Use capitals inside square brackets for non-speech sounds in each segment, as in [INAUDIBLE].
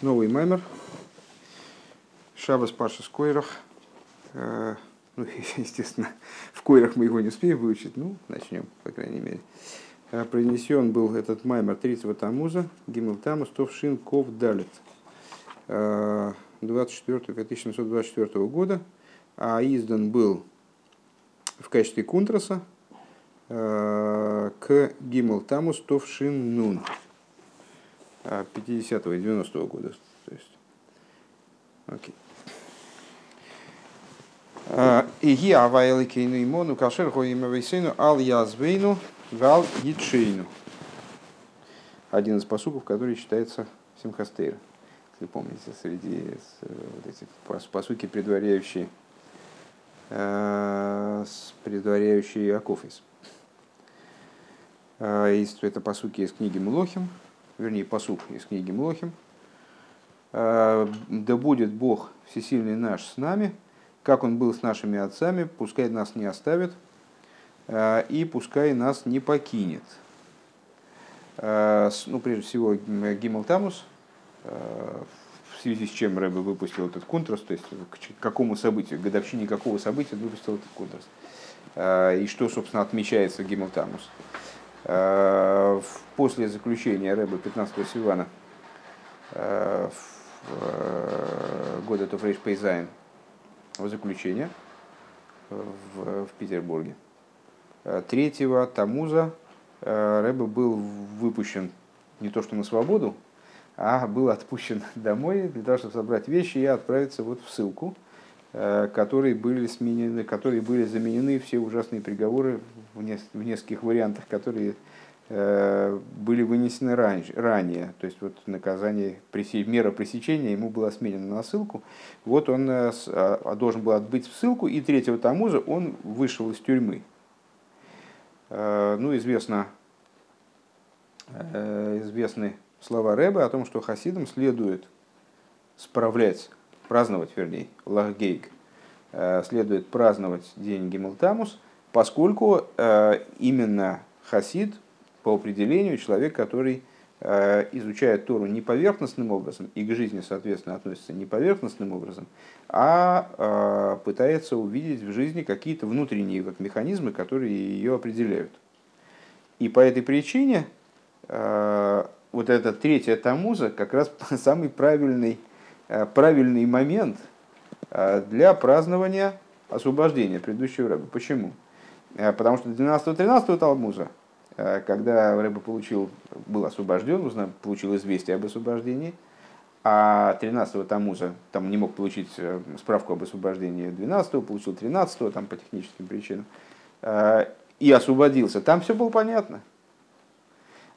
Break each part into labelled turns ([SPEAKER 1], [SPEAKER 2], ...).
[SPEAKER 1] Новый маймер. Шабас Паша с Койрах. Э, ну, [LAUGHS] естественно, в Койрах мы его не успеем выучить. Ну, начнем, по крайней мере. Э, Принесен был этот маймер 3 Тамуза, Гимл Тамус, Товшин Ков Далит. 24 1724 года, а издан был в качестве кунтраса э, к Гимл Тамус Товшин Нун. 50-го и 90-го года. То есть, окей. Иги авайлы кейну имону кашер го имя вейсейну ал язвейну вал ячейну. Один из посуков, который считается Симхастейр. Если помните, среди вот этих посуки, предваряющие, предваряющие Акофис. Это посуки из книги Млохим, вернее, посук из книги Млохим. «Да будет Бог всесильный наш с нами, как Он был с нашими отцами, пускай нас не оставит, и пускай нас не покинет». Ну, прежде всего, Гимл Тамус, в связи с чем Рэбе выпустил этот контраст, то есть к какому событию, годовщине какого события выпустил этот контраст. И что, собственно, отмечается Гимл Тамус. Э, после заключения Рэба 15 Сивана э, в года Тофрейш Пейзайн в заключение в, в Петербурге. Э, третьего Тамуза Рэба был выпущен не то что на свободу, а был отпущен [LAUGHS] домой для того, чтобы собрать вещи и отправиться вот в ссылку, которые были, сменены, которые были заменены все ужасные приговоры в, нескольких вариантах, которые э, были вынесены раньше, ранее. То есть вот наказание, мера пресечения ему была сменена на ссылку. Вот он э, а, должен был отбыть в ссылку, и третьего Тамуза он вышел из тюрьмы. Э, ну, известно, известны слова Рэба о том, что хасидам следует справлять, праздновать, вернее, лахгейк, следует праздновать день Гиммелтамус – поскольку э, именно хасид по определению человек, который э, изучает Тору не поверхностным образом и к жизни, соответственно, относится не поверхностным образом, а э, пытается увидеть в жизни какие-то внутренние вот механизмы, которые ее определяют. И по этой причине вот эта третья тамуза как раз [LAUGHS] самый правильный, правильный момент для празднования освобождения предыдущего раба. Почему? Э, потому что 12-13 Талмуза, э, когда Рэба получил, был освобожден, узнал, получил известие об освобождении, а 13-го Тамуза там не мог получить э, справку об освобождении 12-го, получил 13-го там по техническим причинам, и освободился. Там все было понятно.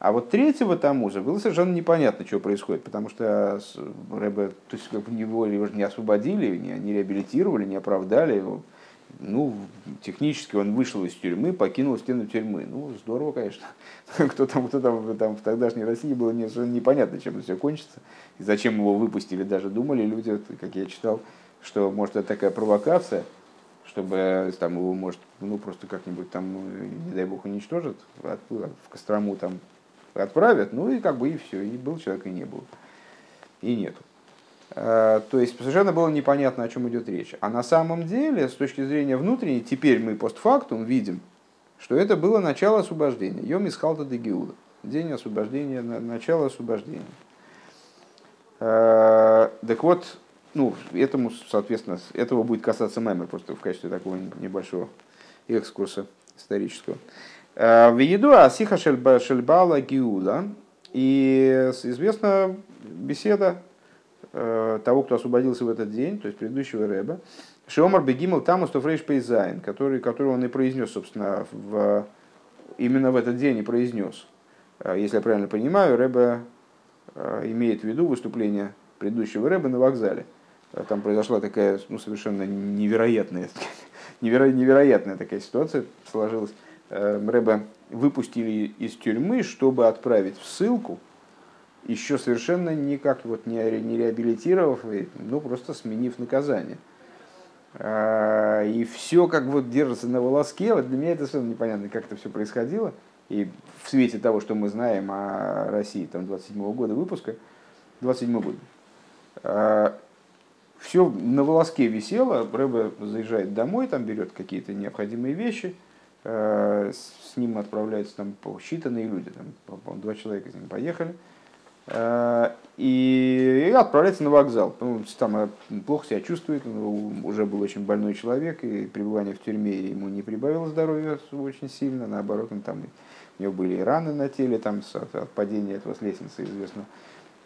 [SPEAKER 1] А вот третьего Тамуза было совершенно непонятно, что происходит, потому что Рэба, то есть как бы его не освободили, не, не реабилитировали, не оправдали его ну, технически он вышел из тюрьмы, покинул стену тюрьмы. Ну, здорово, конечно. [LAUGHS] Кто там, кто там, там в тогдашней России было не, непонятно, чем это все кончится. И зачем его выпустили, даже думали люди, как я читал, что может это такая провокация, чтобы там его может, ну, просто как-нибудь там, не дай бог, уничтожат, в Кострому там отправят, ну и как бы и все, и был человек, и не был. И нету. Э, то есть совершенно было непонятно, о чем идет речь. А на самом деле, с точки зрения внутренней, теперь мы постфактум видим, что это было начало освобождения. Йом из Халта де Геуда. День освобождения, начало освобождения. Э, так вот, ну, этому, соответственно, этого будет касаться מאמר, просто в качестве такого небольшого экскурса исторического. Э, וידועה השיחה של בעל הגאולה. И известна беседа Э, того, кто освободился в этот день, то есть предыдущего Рэбе, שאמר בגימל תמוז תרפ"ז, который, который он и произнес, собственно, в, именно в этот день и произнес. Э, если я правильно понимаю, Рэбе имеет в виду выступление предыдущего Рэба на вокзале. Там произошла такая ну, совершенно невероятная, [LAUGHS] неверо, невероятная такая ситуация сложилась. Рэба выпустили из тюрьмы, чтобы отправить в ссылку – еще совершенно никак вот не, не реабилитировав, ну просто сменив наказание. А, и все как вот держится на волоске. Вот для меня это совершенно непонятно, как это все происходило. И в свете того, что мы знаем о России там, 27 -го года выпуска, 27 год, Все на волоске висело, Рэбе заезжает домой, там берет какие-то необходимые вещи, с ним отправляются там считанные люди, там, два человека с ним поехали – Э, и отправляется на вокзал. Ну, там э, плохо себя чувствует, он уже был очень больной человек, и пребывание в тюрьме ему не прибавило здоровья очень сильно, наоборот, он там, у него были и раны на теле там, от падения этого с лестницы известно.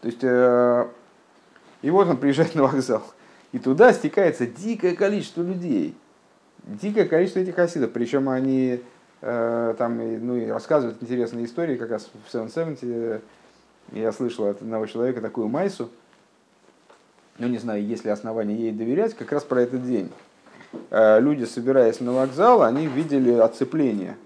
[SPEAKER 1] То есть, э, и вот он приезжает на вокзал, и туда стекается дикое количество людей, дикое количество этих хасидов, причем они там ну, и рассказывают интересные истории, как раз в 770 я слышал от одного человека такую майсу, ну не знаю, есть ли основания ей доверять, как раз про этот день. Э, люди, собираясь на вокзал, они видели оцепление.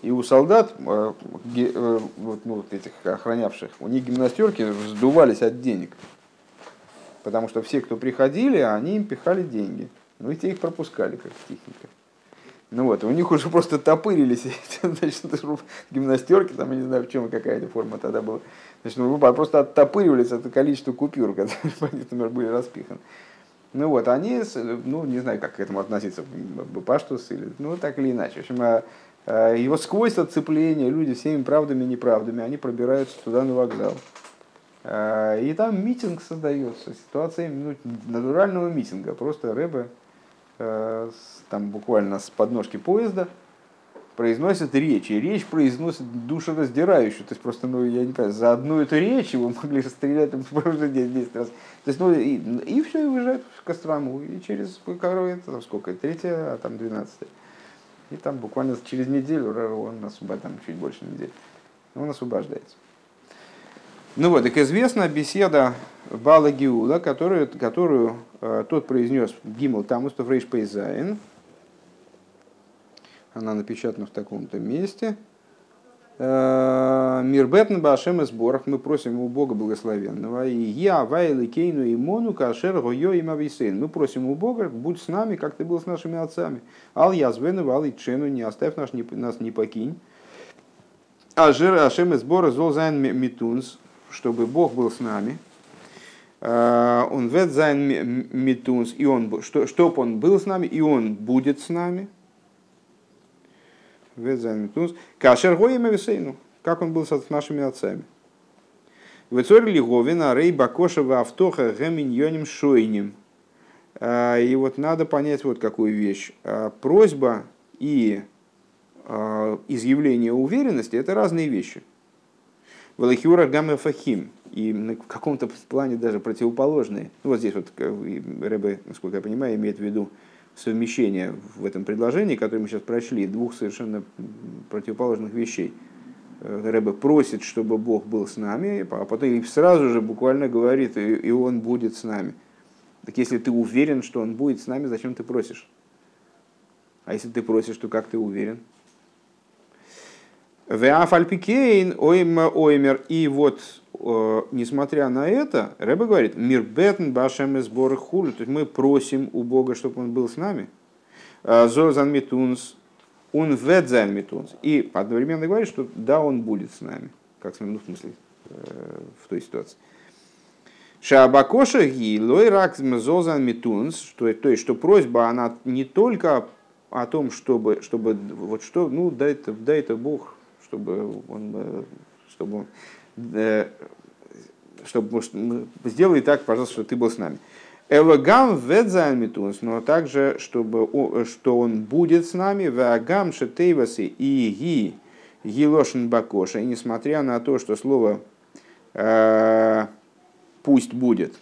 [SPEAKER 1] И у солдат, э, э, вот, ну, вот этих охранявших, у них гимнастерки сдувались от денег. Потому что все, кто приходили, они им пихали деньги. Ну и те их пропускали, как техника. Ну вот, у них уже просто топырились [LAUGHS] значит, гимнастерки, там, я не знаю, в чем какая-то форма тогда была. Значит, ну, просто оттопыривались от количества купюр, [LAUGHS] которые, например, были распиханы. Ну вот, они, ну, не знаю, как к этому относиться, Бапаштус или, ну, так или иначе. В общем, а, а, его сквозь отцепление люди всеми правдами и неправдами, они пробираются туда на вокзал. А, и там митинг создается, ситуация ну, натурального митинга. Просто Рэбе там буквально с подножки поезда – произносит речь, и речь произносит душераздирающую. То есть просто, ну, я не понимаю, за одну эту речь его [LAUGHS] могли расстрелять уже 10 раз. То есть, ну, и, и все, и уезжают в Кострому. И через это там сколько, третья, а там двенадцатая. И там буквально через неделю он освобождается, там чуть больше недели, он освобождается. Ну вот, так известна беседа בעל הגאולה, которую, которую э, тот произнес גימל תמוז תרפ"ז, она напечатана в таком-то месте. Э, מיר בעטן ביי השם יתברך мы просим у Бога благословенного. יהי הוי' אלקינו עמנו כאשר היה עם אבותינו. Мы просим у Бога, будь с нами, как ты был с нашими отцами. אל יעזבנו, אל יטשנו, не оставь наш, не, нас, не покинь. אז השם יתברך זאל זיין מיט אונז, чтобы Бог был с нами. Э, און וועט זיין מיט אונז, и он, что, чтоб он был с нами, и он будет с нами. כאשר היה עם אבותינו, как он был с нашими отцами. וצריך להבין, הרי בקשה והבטחה הם ענינים שונים. А, и вот надо понять вот какую вещь. А, просьба и изъявление уверенности – это разные вещи. Валахиура Гамма Фахим. И в каком-то плане даже противоположные. Ну, вот здесь вот Рэбе, насколько я понимаю, имеет в виду совмещение в этом предложении, которое мы сейчас прочли, двух совершенно противоположных вещей. Э, Рэбе просит, чтобы Бог был с нами, а потом сразу же буквально говорит, и Он будет с нами. Так если ты уверен, что Он будет с нами, зачем ты просишь? А если ты просишь, то как ты уверен? Веафальпикейн оймер. И вот, э, несмотря на это, Рэбе говорит, мир бетн башем из сборы хулю. То есть мы просим у Бога, чтобы он был с нами. Э, Зозан митунс, он ведзан митунс. И одновременно говорит, что да, он будет с нами. Как ну, в смысле, э, в той ситуации. Шабакоша ги лой рак зозан митунс, то есть, что просьба, она не только о том, чтобы, чтобы вот что, ну, да это, да это Бог, чтобы он, э, чтобы он, э, чтобы сделай так, пожалуйста, чтобы ты был с нами. Эвагам ведзайн митунс, но также, чтобы, что он будет с нами, вагам шетейвасы и ги гилошин бакоша, и несмотря на то, что слово э, пусть будет,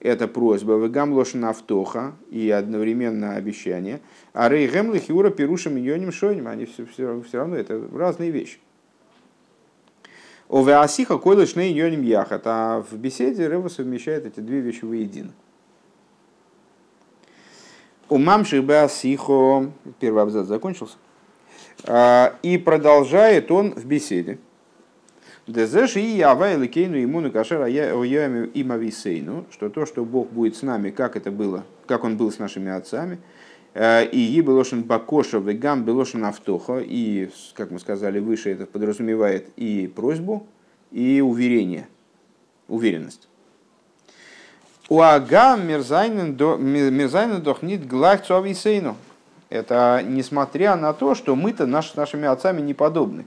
[SPEAKER 1] это просьба, вагам лошин автоха и одновременно обещание, а рейгем лихиура пирушим йоним шойним, они все, все, все равно это разные вещи. Овеасиха койлыш не йоним яхат. А в беседе Рэба совмещает эти две вещи воедино. У мамших беасихо, первый абзац закончился, а, и продолжает он в беседе. Дезеш и ява или кейну имуну кашера оями имависейну, что то, что Бог будет с нами, как это было, как он был с нашими отцами, и и белошин бакоша вегам белошин автоха. И, как мы сказали выше, это подразумевает и просьбу, и уверение, уверенность. Уагам мерзайнен дохнит глах цуависейну. Это несмотря на то, что мы-то наш, нашими отцами не подобны.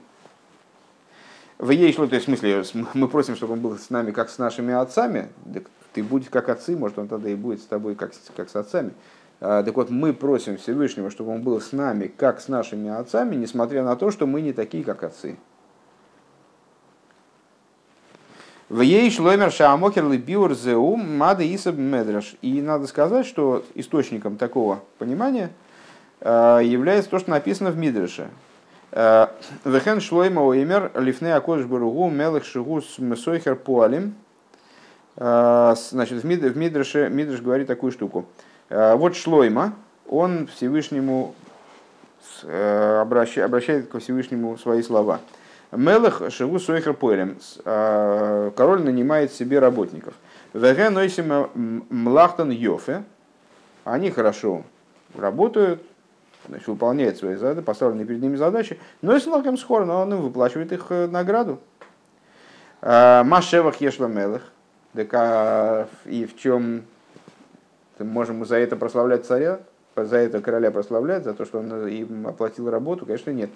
[SPEAKER 1] В ей шло, то есть в смысле, мы просим, чтобы он был с нами как с нашими отцами, так ты будешь как отцы, может он тогда и будет с тобой как, как с отцами. А, так вот, мы просим Всевышнего, чтобы он был с нами как с нашими отцами, несмотря на то, что мы не такие, как отцы. В ей шломер шаамокер биур зеум мада исаб медраш. И надо сказать, что источником такого понимания э, является то, что написано в Мидреше. Э, Вехен шлойма оймер лифне акодыш баругу мелых шигус месойхер пуалим. Значит, в Мидреше Мидреш говорит такую штуку. Вот шлойма, он Всевышнему обращает к Всевышнему свои слова – Мелах Шиву Сойхер Поэлем. А, король нанимает себе работников. Веге Нойсима Млахтан Йофе. Они хорошо работают, значит, выполняют свои задачи, поставленные перед ними задачи, но если лаком схор, но он им выплачивает их э, награду. А, Машевах Ешла Мелах. И в чем мы можем за это прославлять царя, за это короля прославлять, за то, что он им оплатил работу, конечно, нет.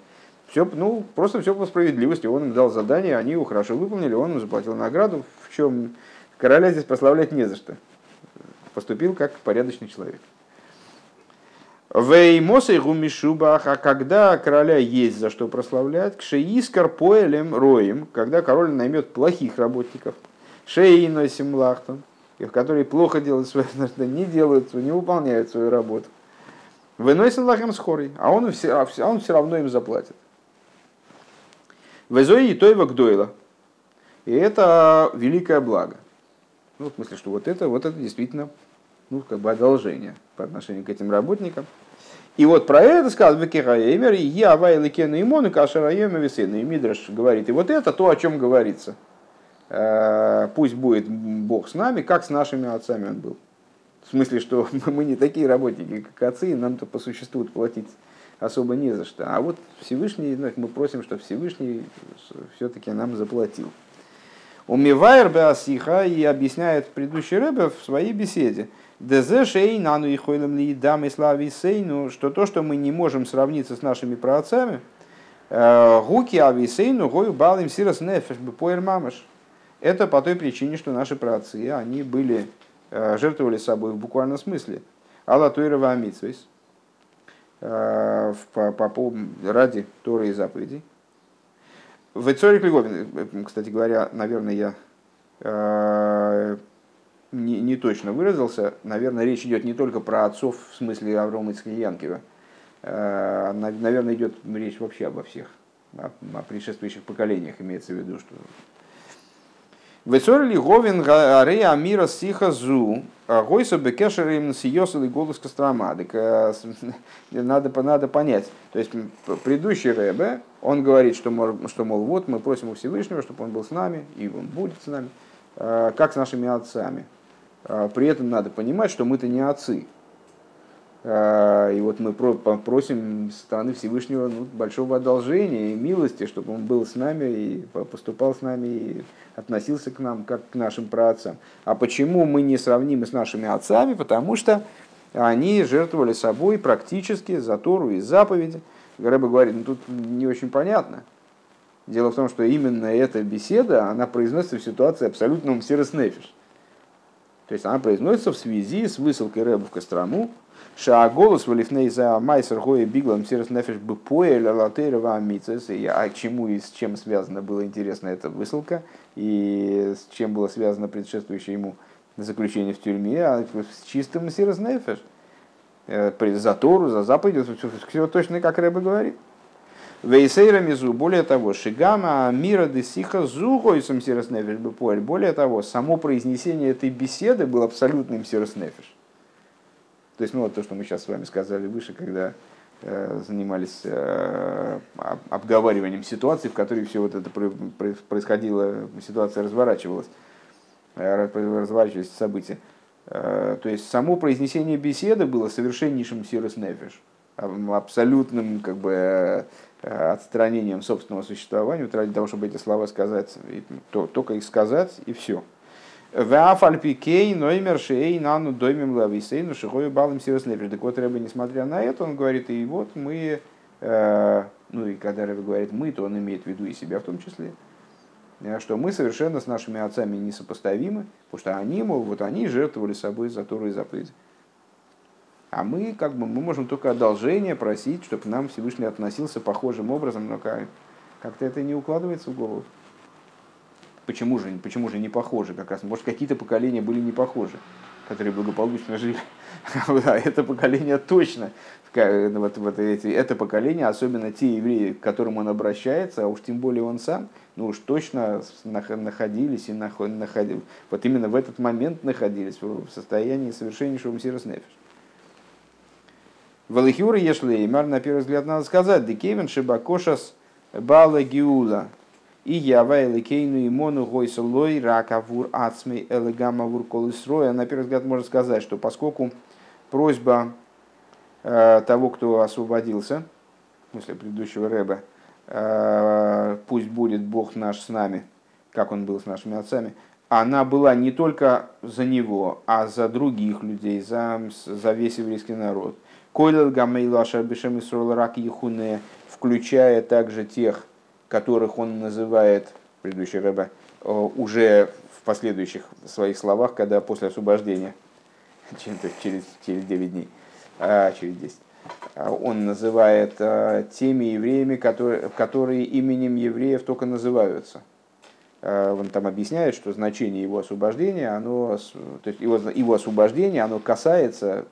[SPEAKER 1] Все, ну, просто все по справедливости. Он им дал задание, они его хорошо выполнили, он им заплатил награду. В чем короля здесь прославлять не за что. Поступил как порядочный человек. Веймоса и гумишубах, а когда короля есть за что прославлять, к шеискар поэлем роем, когда король наймет плохих работников, шеиносим лахтом, которые плохо делают свою, [LAUGHS] не делают, не выполняют свою работу. Выносим лахем скорый, а он, все, а он все равно им заплатит. Везои и тойва гдойла. И это великое благо. Ну, в смысле, что вот это, вот это действительно ну, как бы одолжение по отношению к этим работникам. И вот про это сказал Векихаэмер, и я вайликену имону кашараема весену. И Мидраш говорит, и вот это то, о чем говорится. Э, пусть будет Бог с нами, как с нашими отцами он был. В смысле, что [LAUGHS] мы не такие работники, как отцы, и нам-то по существу платить особо не за что. А вот Всевышний, ну, мы просим, чтобы Всевышний все-таки нам заплатил. Умивайр Беасиха и объясняет предыдущий Рэбе в своей беседе. Нану и хойлем ли слави сейну, что то, что мы не можем сравниться с нашими праотцами, э, гуки ависейну гою балим сирос нефеш бепоэр мамаш. Это по той причине, что наши праотцы, они были, э, жертвовали собой в буквальном смысле. Алла Туирова Амитсвейс Э, по, по, ради Торы и заповедей. В Эцорик Леговин, э, кстати говоря, наверное, я не, не точно выразился. Наверное, речь идет не только про отцов в смысле Аврома и Янкива. Э, наверное, идет речь вообще обо всех, о, о предшествующих поколениях имеется в виду, что Весорли говин аре амира сиха зу, гойса бекешер им сиосал и голос Кострома. Э, надо, надо понять. То есть предыдущий Рэбе, он говорит, что, что, мол, вот мы просим у Всевышнего, чтобы он был с нами, и он будет с нами, э, как с нашими отцами. Э, при этом надо понимать, что мы-то не отцы. И вот мы просим со стороны Всевышнего ну, большого одолжения и милости, чтобы он был с нами и поступал с нами и относился к нам как к нашим праотцам. А почему мы не сравнимы с нашими отцами? Потому что они жертвовали собой практически за Тору и заповеди. Рэба говорит, ну тут не очень понятно. Дело в том, что именно эта беседа, она произносится в ситуации абсолютного мсироснефиш. То есть она произносится в связи с высылкой Рэба в Кострому, Шааголос валифней за майсер гоя биглом сирос нефиш бепоэль алатейрова амицес. А чему и с чем связано было интересно эта высылка, и с чем было связано предшествующее ему заключение в тюрьме, а с чистым сирос нефиш. Э, за Тору, за заповедь, все точно как Рэба говорит. Вейсейра мизу, более того, шигама мира десиха зугойсом сирос нефиш бепоэль. Более того, само произнесение этой беседы было абсолютным сирос нефиш. То есть, ну, вот то, что мы сейчас с вами сказали выше, когда э, занимались э, обговариванием ситуации, в которой все вот это происходило, ситуация разворачивалась, э, разворачивались события. Э, то есть, само произнесение беседы было совершеннейшим сирос нефиш, абсолютным как бы, э, отстранением собственного существования, ради того, чтобы эти слова сказать, и, то, только их сказать, и все. Вафальпикей, Ноймер, Шей, Нану, Доймем, Лависейну, Шихою, Балым, Сироснепер. Так вот, Рэбе, несмотря на это, он говорит, и вот мы, э, ну и когда Рэбе говорит мы, то он имеет в виду и себя в том числе, э, что мы совершенно с нашими отцами несопоставимы, потому что они, мол, вот они жертвовали собой за Тору и заповеди. А мы, как бы, мы можем только одолжение просить, чтобы нам Всевышний относился похожим образом, но как-то это не укладывается в голову. Почему же, почему же не похожи как раз? Может, какие-то поколения были не похожи, которые благополучно [LAUGHS] жили. А это поколение точно, вот, вот эти, это поколение, особенно те евреи, к которым он обращается, а уж тем более он сам, ну уж точно находились и находились, вот именно в этот момент находились в состоянии совершеннейшего мсирос нефиш. Валихюра Ешлеймар, на первый взгляд, надо сказать, Декевин Шибакошас Бала Гиула, и ява эликейну и мону гойсалой ракавур ацмей элегамавур колысроя. На первый взгляд можно сказать, что поскольку просьба э, того, кто освободился, смысле предыдущего Рэба, э, пусть будет Бог наш с нами, как он был с нашими отцами, она была не только за него, а за других людей, за, за весь еврейский народ. Койлел гамейлу ашар бешем рак включая также тех, которых он называет, предыдущий Рэбе, э, уже в последующих своих словах, когда после освобождения, [LAUGHS] через, через 9 дней, а, через 10, а, он называет а, теми евреями, которые, которые именем евреев только называются. А, он там объясняет, что значение его освобождения, оно, то есть его, его освобождение, оно касается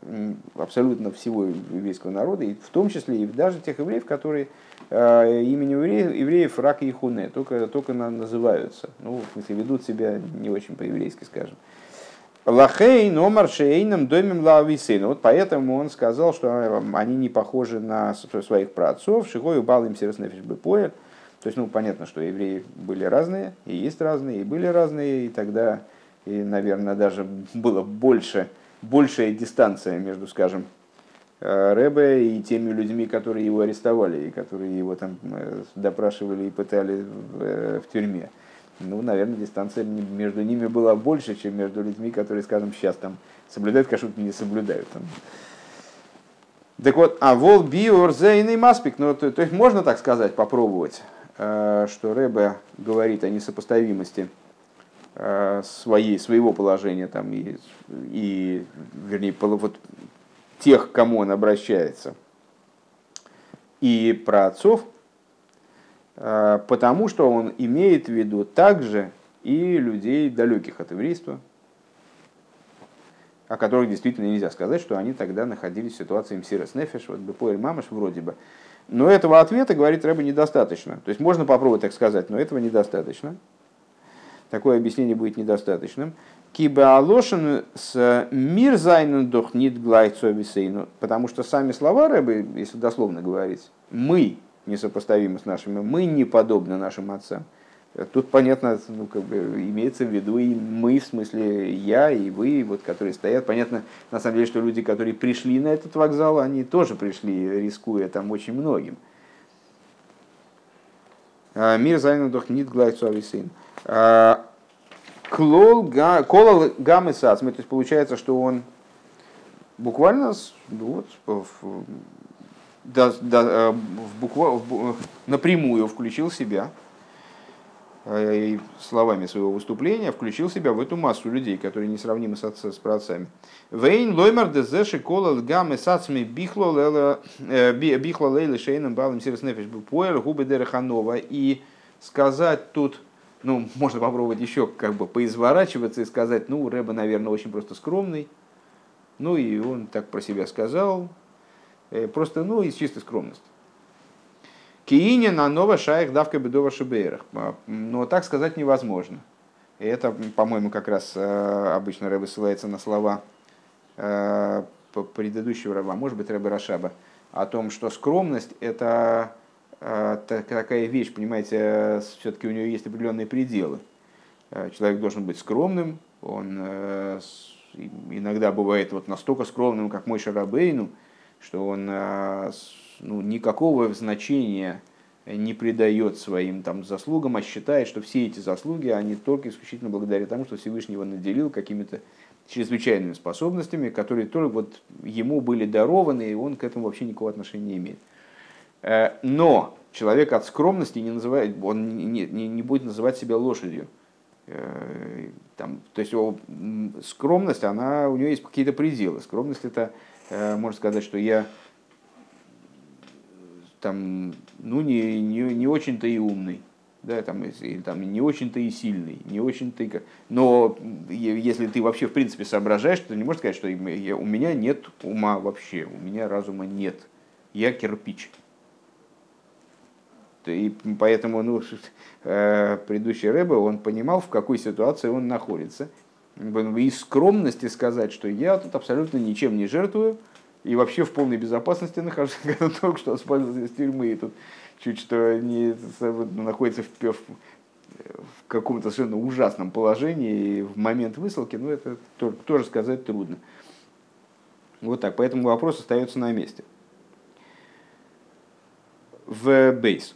[SPEAKER 1] абсолютно всего еврейского народа, и в том числе и даже тех евреев, которые именем евреев, евреев Рак и Хуне, только, только называются. Ну, в смысле, ведут себя не очень по-еврейски, скажем. Лахей, номер шейном, домим лависейн. Вот поэтому он сказал, что они не похожи на своих праотцов. Шигою бал им сердцнефиш бы поэт. То есть, ну, понятно, что евреи были разные, и есть разные, и были разные, и тогда, и, наверное, даже было больше, большая дистанция между, скажем, Э, Рэбе и теми людьми, которые его арестовали, и которые его там э, допрашивали и пытали в, э, в тюрьме. Ну, наверное, дистанция между ними была больше, чем между людьми, которые, скажем, сейчас там соблюдают кашут, не соблюдают. Так вот, а вол биорзейный маспик, ну, то, то есть можно так сказать, попробовать, что Рэбе говорит о несопоставимости своей, своего положения там, и, и вернее, вот, тех, к кому он обращается, и про отцов, а, потому что он имеет в виду также и людей далеких от еврейства, о которых действительно нельзя сказать, что они тогда находились в ситуации мсирос нефеш, вот бепоэль мамаш вроде бы. Но этого ответа, говорит Рэба, недостаточно. То есть можно попробовать так сказать, но этого недостаточно. Такое объяснение будет недостаточным. Киба алошен с мир зайнен дохнит глайцовисейну. Потому что сами слова Рэбы, если дословно говорить, мы несопоставимы с нашими, мы не подобны нашим отцам. Тут, понятно, ну, как бы, имеется в виду и мы, в смысле я и вы, вот, которые стоят. Понятно, на самом деле, что люди, которые пришли на этот вокзал, они тоже пришли, рискуя там очень многим. Мир зайнен дохнит глайцовисейну. А, Клол колол гамы сацмы, то есть получается, что он буквально ну вот, в, да, да, э, в буква, в, напрямую включил себя э, словами своего выступления, включил себя в эту массу людей, которые несравнимы с, отца, с праотцами. Вейн лоймар дезеши колол гамы сацми бихло лейла э, шейном балым сирос нефиш губы дереханова. И сказать тут ну, можно попробовать еще как бы поизворачиваться и сказать, ну, Рэба, наверное, очень просто скромный. Ну, и он так про себя сказал. Э, просто, ну, из чистой скромности. Киине на ново шаях давка бедова шибейрах. А, но так сказать невозможно. И это, по-моему, как раз э, обычно Рэба ссылается на слова э, предыдущего Рэба, может быть, Рэба Рашаба, о том, что скромность – это такая вещь, понимаете, все-таки у нее есть определенные пределы. А, человек должен быть скромным, он э, иногда бывает вот настолько скромным, как мой Шарабейну, что он а, ну, никакого значения не придает своим там, заслугам, а считает, что все эти заслуги, они только исключительно благодаря тому, что Всевышний его наделил какими-то чрезвычайными способностями, которые только вот ему были дарованы, и он к этому вообще никакого отношения не имеет. Э, но человек от скромности не называет, он не, не, не будет называть себя лошадью. Э, там, то есть его скромность, она, у нее есть какие-то пределы. Скромность это, э, можно сказать, что я там, ну, не, не, не очень-то и умный, да, там, или там, не очень-то и сильный, не очень-то и... Но если ты вообще, в принципе, соображаешь, то не можешь сказать, что я, у меня нет ума вообще, у меня разума нет. Я кирпич. И поэтому ну, [LAUGHS] э, предыдущий Рэбе, он понимал, в какой ситуации он находится. Из скромности сказать, что я тут абсолютно ничем не жертвую, и вообще в полной безопасности нахожусь, [LAUGHS] когда только что освободился из тюрьмы, и тут чуть что не находится в, в, в каком-то совершенно ужасном положении в момент высылки, ну это тоже сказать трудно. Вот так, поэтому вопрос остается на месте. В бейс.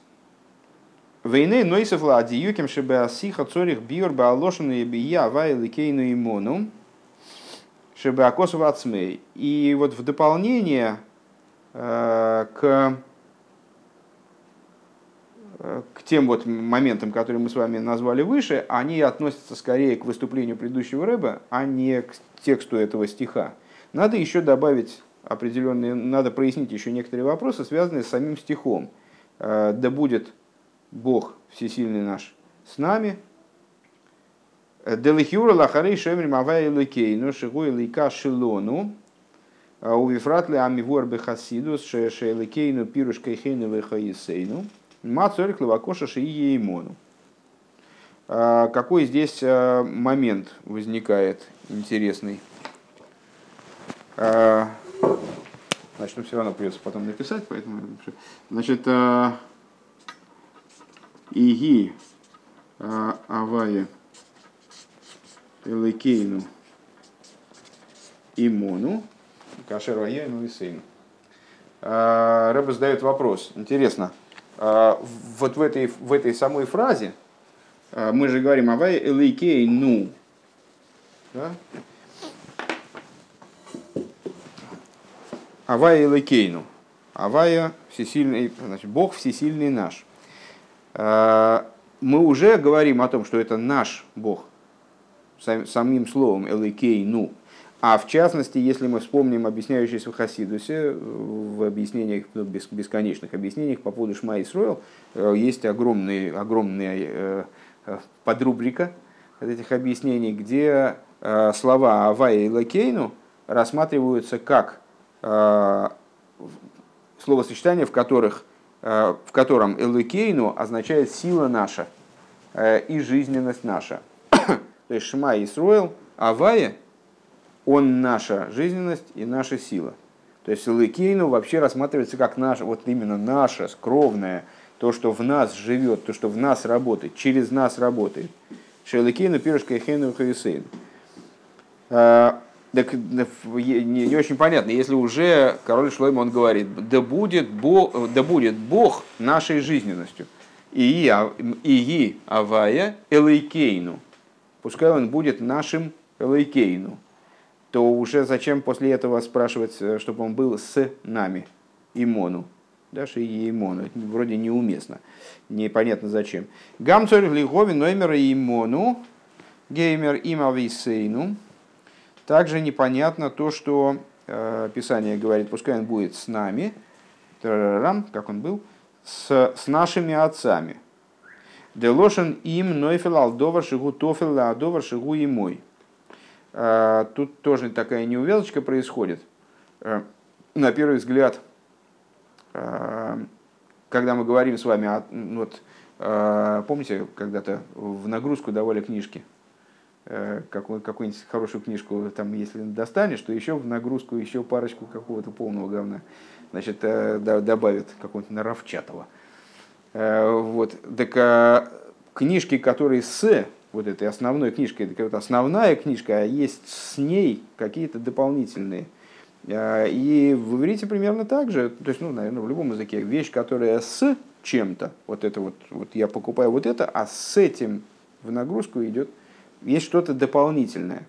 [SPEAKER 1] Войны нойсов лади юким шебе асиха цорих биор баалошину и бия вайли кейну и мону. Шебеакосов Ацмей. И вот в дополнение э, к, э, к тем вот моментам, которые мы с вами назвали выше, они относятся скорее к выступлению предыдущего рэба, а не к тексту этого стиха. Надо еще добавить определенные, надо прояснить еще некоторые вопросы, связанные с самим стихом. Э, да будет Бог всесильный наш с нами, Делихюра лахарей шемрим авай ликейну шигу лика шилону. У вифрат ли амивуар бехасидус шеликейну пирушкой хейну вехаисейну. Мацорик лавакоша шии еймону. Какой здесь момент возникает интересный? Значит, ну все равно придется потом написать, поэтому... Значит, Иги Авая Элекейну Имону, Кашер Ваяйну и Сейну. А, Рэба задает вопрос. Интересно, а, вот в этой, в этой самой фразе а, мы же говорим Авай Элекейну. Да? Авая Элекейну. Авая всесильный, значит, Бог всесильный наш. Мы уже говорим о том, что это наш Бог, самим словом «эликейну». А в частности, если мы вспомним объясняющийся в Хасидусе, в объяснениях, ну, бесконечных объяснениях по поводу Шма Исроил, э, есть огромный, огромная э, э, подрубрика этих объяснений, где слова «авая» и «лакейну» рассматриваются как словосочетания, в, которых, в котором «элакейну» означает «сила наша» и «жизненность наша». [COUGHS] То есть Шма Исруэл, Авая, он наша жизненность и наша сила. То есть Лыкейну вообще рассматривается как наша, вот именно наша, скромная, то, что в нас живет, то, что в нас работает, через нас работает. Шелыкейну, пирушка и хейну хависейн. А, так не, не очень понятно, если уже король Шлойм, он говорит, да будет, Бог, да будет Бог нашей жизненностью. И, и Авая Элейкейну пускай он будет нашим Лейкейну, то уже зачем после этого спрашивать, э, чтобы он был с нами, Имону? Даже и Имону. Это вроде неуместно. Непонятно зачем. Гамцорь в Лигове номер Имону, геймер имависейну. Также непонятно то, что э, Писание говорит, пускай он будет с нами, как он был, с, с нашими отцами. Делошен им нойфел алдовар шигу тофел алдовар шигу и мой. А, тут тоже такая неувязочка происходит. А, на первый взгляд, когда мы говорим с вами, вот, помните, когда-то в нагрузку давали книжки, какую-нибудь хорошую книжку, там, если достанешь, то еще в нагрузку еще парочку какого-то полного говна, значит, добавят какого-нибудь Наровчатого. Э, вот. Так а книжки, которые с вот этой основной книжкой, это вот основная книжка, а есть с ней какие-то дополнительные. Э, и в иврите примерно так же, то есть, ну, наверное, в любом языке, вещь, которая с чем-то. Вот это вот, вот я покупаю вот это, а с этим в нагрузку идет, есть что-то дополнительное.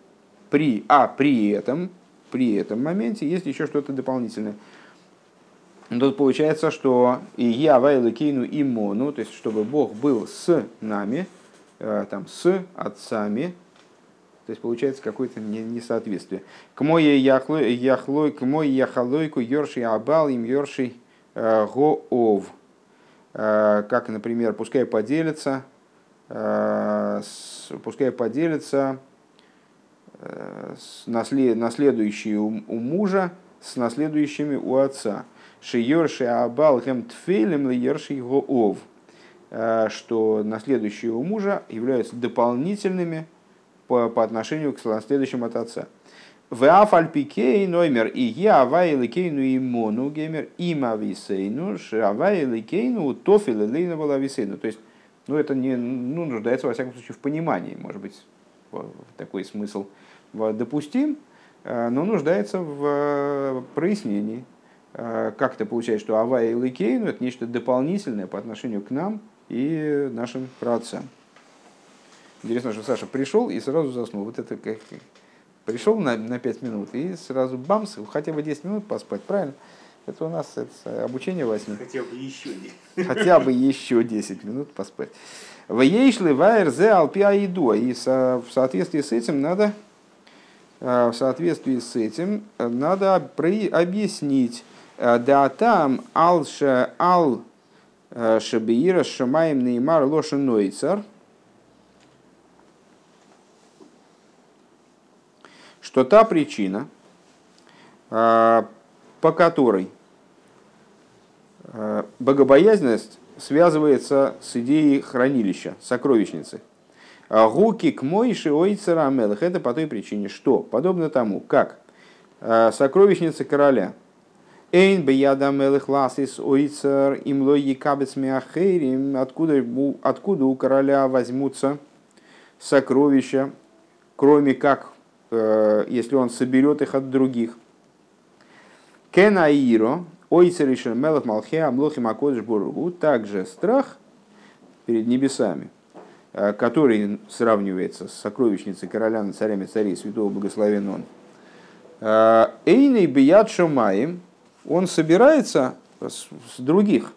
[SPEAKER 1] При, а при этом, при этом моменте есть еще что-то дополнительное. Тут получается, что и я вайлыкейну имону, то есть чтобы Бог был с нами, э, там, с отцами, то есть получается какое-то несоответствие. К моей яхлой, к моей яхалойку йорши абал им йорши э, гоов. Э, как, например, пускай поделится, пускай поделится наследующие у мужа с наследующими у отца. Шиерши Абал Хем Лиерши его Ов, э, что наследующие у мужа являются дополнительными по, по отношению к наследующим от отца. В Афальпикей номер и я авайликейну и мону геймер има висейну шавайликейну тофил лейна была висейну. То есть, ну это не ну, нуждается во всяком случае в понимании, может быть, такой смысл допустим, э, но нуждается в э, прояснении. Э, как это получается, что Авая и Ликейну это нечто дополнительное по отношению к нам и нашим праотцам. Интересно, что Саша пришел и сразу заснул. Вот это как пришел на, на 5 минут и сразу бамс, хотя бы 10 минут поспать, правильно? Это у нас это обучение 8.
[SPEAKER 2] Хотя бы еще
[SPEAKER 1] 10. Хотя бы еще 10 минут поспать. В ейшли вайрзе алпиаиду. И в соответствии с этим надо в соответствии с этим надо объяснить Э, да там алша ал э, шабиира шамаем неймар лоша нойцар, что та причина, э, по которой богобоязненность связывается с идеей хранилища, сокровищницы. Гуки к мойши ойцера амелах. Это по той причине, что, подобно тому, как сокровищница короля – Эйн бияда мелых ласис ойцер им логи. Откуда, откуда у короля возьмутся сокровища, кроме как, э, если он соберет их от других. Кенаиро, ойцер ишер мелых малхе амлохим акодыш бургу. Также страх перед небесами, э, который сравнивается с сокровищницей короля над царями царей, святого благословен он. Э, Эйней бият шумаем, он собирается с, с других.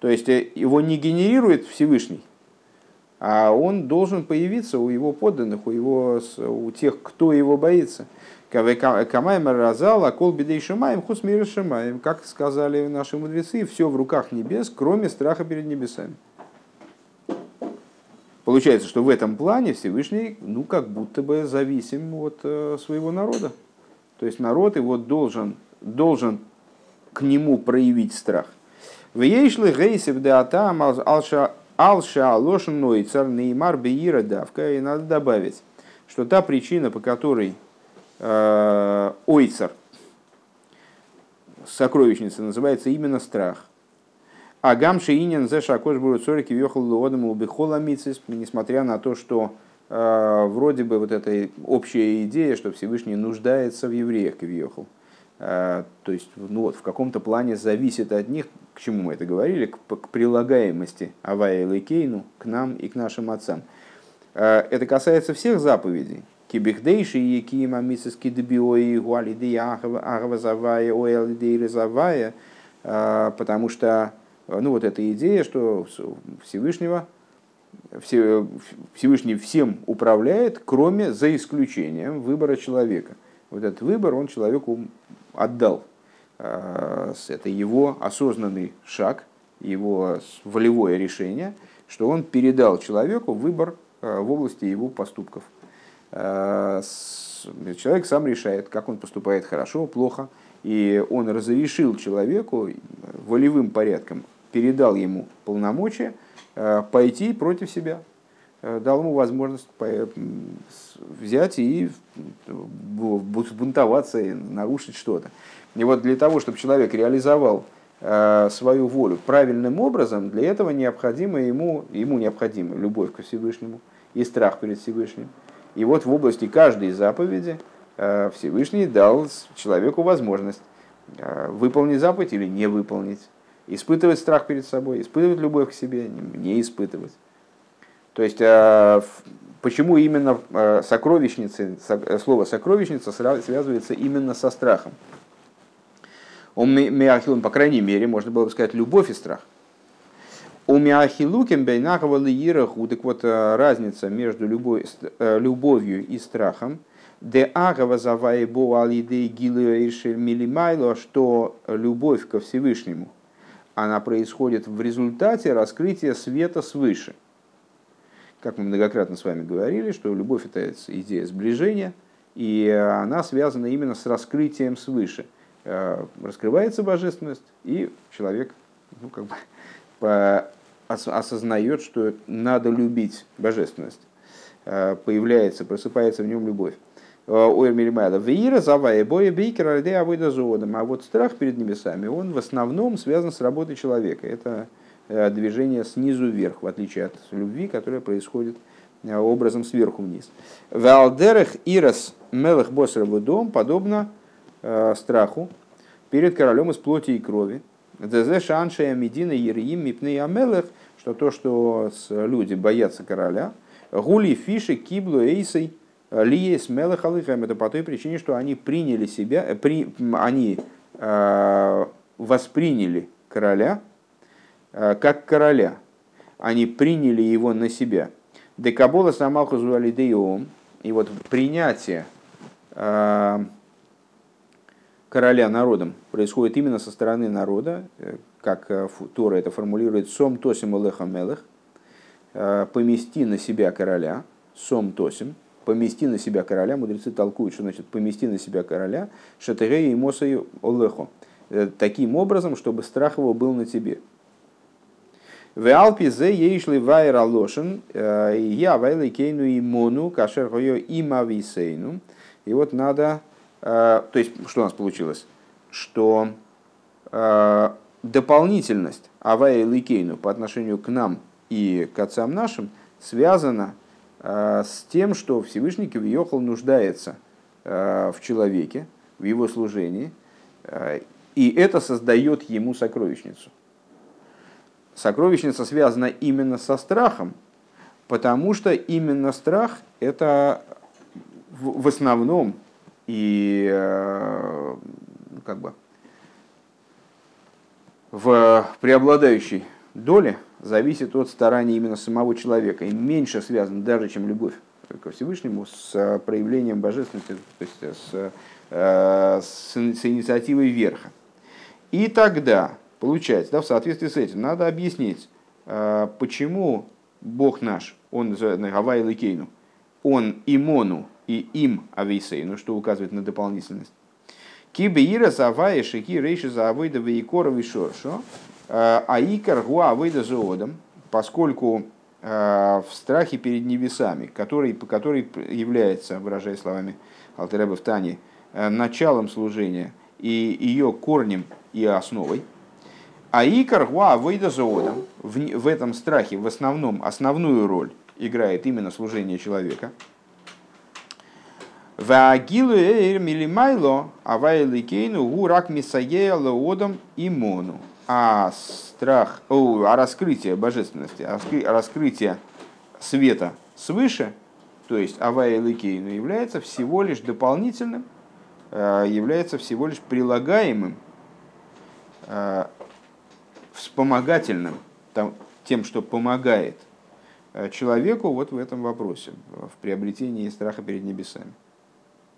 [SPEAKER 1] То есть э, его не генерирует Всевышний, а он должен появиться у его подданных, у, его, у тех, кто его боится. Камайм разал, а кол бедей шамаем, хусмир шамаем. Как сказали наши мудрецы, все в руках небес, кроме страха перед небесами. Получается, что в этом плане Всевышний, ну, как будто бы зависим от э, своего народа. То есть народ его должен, должен к нему проявить страх. В ейшлы гейсев де атам алша алша лошен нойцар неймар беира давка. И надо добавить, что та причина, по которой э, ойцар, сокровищница, называется именно страх. А гамши инин зе шакош буруцорики въехал луодому убихола несмотря на то, что э, вроде бы вот эта общая идея, что Всевышний нуждается в евреях, въехал. Э, то есть ну вот, в каком-то плане зависит от них, к чему мы это говорили, к, к прилагаемости Авая и Лейкейну к нам и к нашим отцам. Э, это касается всех заповедей. Кибихдейши и Кима Мисиски Дебиои Гуалиди Агава Завая Оэлиди Завая, э, потому что ну вот эта идея, что Всевышнего Всевышний всем управляет, кроме за исключением выбора человека. Вот этот выбор он человеку отдал. Э, это его осознанный шаг, его волевое решение, что он передал человеку выбор э, в области его поступков. Э, человек сам решает, как он поступает хорошо, плохо, и он разрешил человеку волевым порядком, передал ему полномочия пойти против себя, дал ему возможность взять и бунтоваться, и нарушить что-то. И вот для того, чтобы человек реализовал э, свою волю правильным образом, для этого необходимо ему, ему необходима любовь к Всевышнему и страх перед Всевышним. И вот в области каждой заповеди э, Всевышний дал человеку возможность э, выполнить заповедь или не выполнить. испытывать страх перед собой, испытывать любовь к себе, не испытывать. То есть, почему именно сокровищница, слово сокровищница связывается именно со страхом? У Миахилум, по крайней мере, можно было бы сказать любовь и страх. У Миахилуким бейнахова лиираху, так вот разница между любовью и страхом – Де агава заваебо алидей милимайло, что любовь ко Всевышнему, она происходит в результате раскрытия света свыше. Как мы многократно с вами говорили, что любовь это идея сближения, и она связана именно с раскрытием свыше. Э, раскрывается божественность, и человек ну, как бы, [LAUGHS] осознает, что надо любить божественность. Э, появляется, просыпается в нем любовь. Ойр Миримайла. Веира завая боя бейкер альде авойда зоодом. А вот страх перед небесами, он в основном связан с работой человека. Это э, движение снизу вверх, в отличие от любви, которая происходит э, образом сверху вниз. Валдерех ирас мелых босровый дом подобно э, страху перед королем из плоти и крови. Дезе шаншая медина мипней амелех, что то, что люди боятся короля, гули фиши киблу эйсей – Лиес Мелахалыхам это по той причине, что они приняли себя, э, при, они э, восприняли короля э, как короля. Они приняли его на себя. Декабола самалху зуалидеом. И вот принятие э, короля народом происходит именно со стороны народа, э, как э, Тора это формулирует, сом тосим элеха мелех, помести на себя короля, сом тосим, помести на себя короля, мудрецы толкуют, что значит помести на себя короля, шатыгей и мосой олехо, э, таким образом, чтобы страх его был на тебе. В Алпе зе ейшли вайра лошен, э, я вайлы кейну и мону, кашер хойо има висейну. И вот надо, э, то есть, что у нас получилось? Что дополнительность Авая Ликейну по отношению к нам и к отцам нашим связана Э, с тем, что Всевышний Кивиохал нуждается э, в человеке, в его служении, э, и это создает ему сокровищницу. Сокровищница связана именно со страхом, потому что именно страх – это в основном и как бы в преобладающей доле зависит от старания именно самого человека и меньше связан даже, чем любовь ко Всевышнему с э, проявлением божественности, то есть э, с, э, с, с инициативой верха. И тогда, получается, да, в соответствии с этим, надо объяснить, почему Бог наш, он Гавай Ликейну, он имону и им авейсейну, что указывает на дополнительность. Кибеира завая шики рейши завойда вейкоров и шоршо, Э, Аикар гуа выйда зоодом, поскольку э, в страхе перед небесами, который, который является, выражая словами Алтереба в Тане, э, началом служения и ее корнем и основой, а икар гуа зоодом, в, в этом страхе в основном основную роль играет именно служение человека. Ваагилу эйр милимайло авайликейну гурак мисаея леодом имону а страх, о, а раскрытие божественности, а раскрытие света свыше, то есть Авая Ликейну, является всего лишь дополнительным, э, является всего лишь прилагаемым, э, вспомогательным, тем, что помогает э, человеку вот в этом вопросе, в приобретении страха перед небесами.